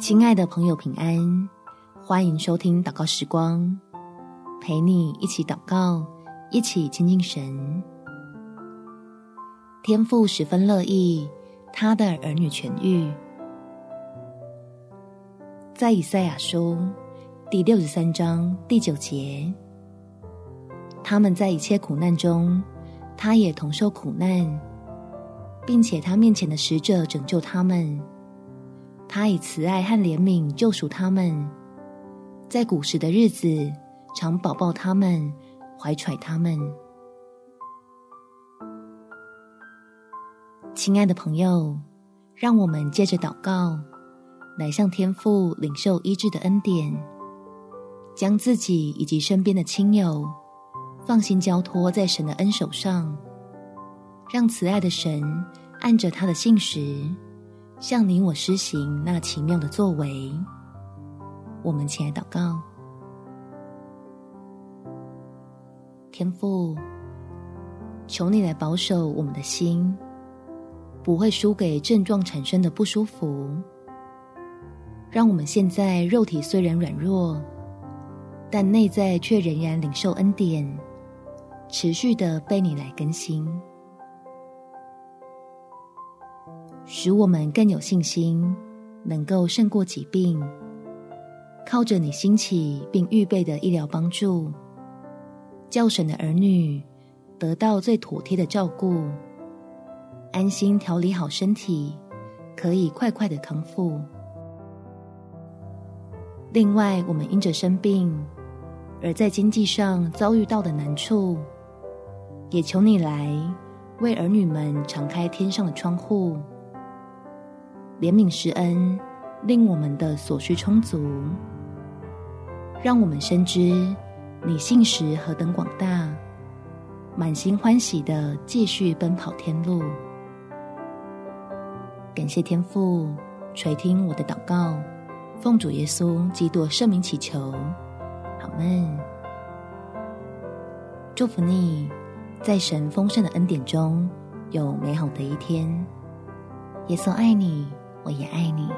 亲爱的朋友，平安！欢迎收听祷告时光，陪你一起祷告，一起亲近神。天父十分乐意他的儿女痊愈。在以赛亚书第六十三章第九节，他们在一切苦难中，他也同受苦难，并且他面前的使者拯救他们。他以慈爱和怜悯救赎他们，在古时的日子常保抱他们，怀揣他们。亲爱的朋友，让我们借着祷告，来向天父领受医治的恩典，将自己以及身边的亲友放心交托在神的恩手上，让慈爱的神按着他的信实。向你我施行那奇妙的作为，我们起来祷告。天父，求你来保守我们的心，不会输给症状产生的不舒服。让我们现在肉体虽然软弱，但内在却仍然领受恩典，持续的被你来更新。使我们更有信心，能够胜过疾病。靠着你兴起并预备的医疗帮助，教神的儿女得到最妥帖的照顾，安心调理好身体，可以快快的康复。另外，我们因着生病而在经济上遭遇到的难处，也求你来为儿女们敞开天上的窗户。怜悯施恩，令我们的所需充足，让我们深知你信实何等广大，满心欢喜的继续奔跑天路。感谢天父垂听我的祷告，奉主耶稣基督圣名祈求，好们。祝福你，在神丰盛的恩典中有美好的一天。耶稣爱你。我也爱你。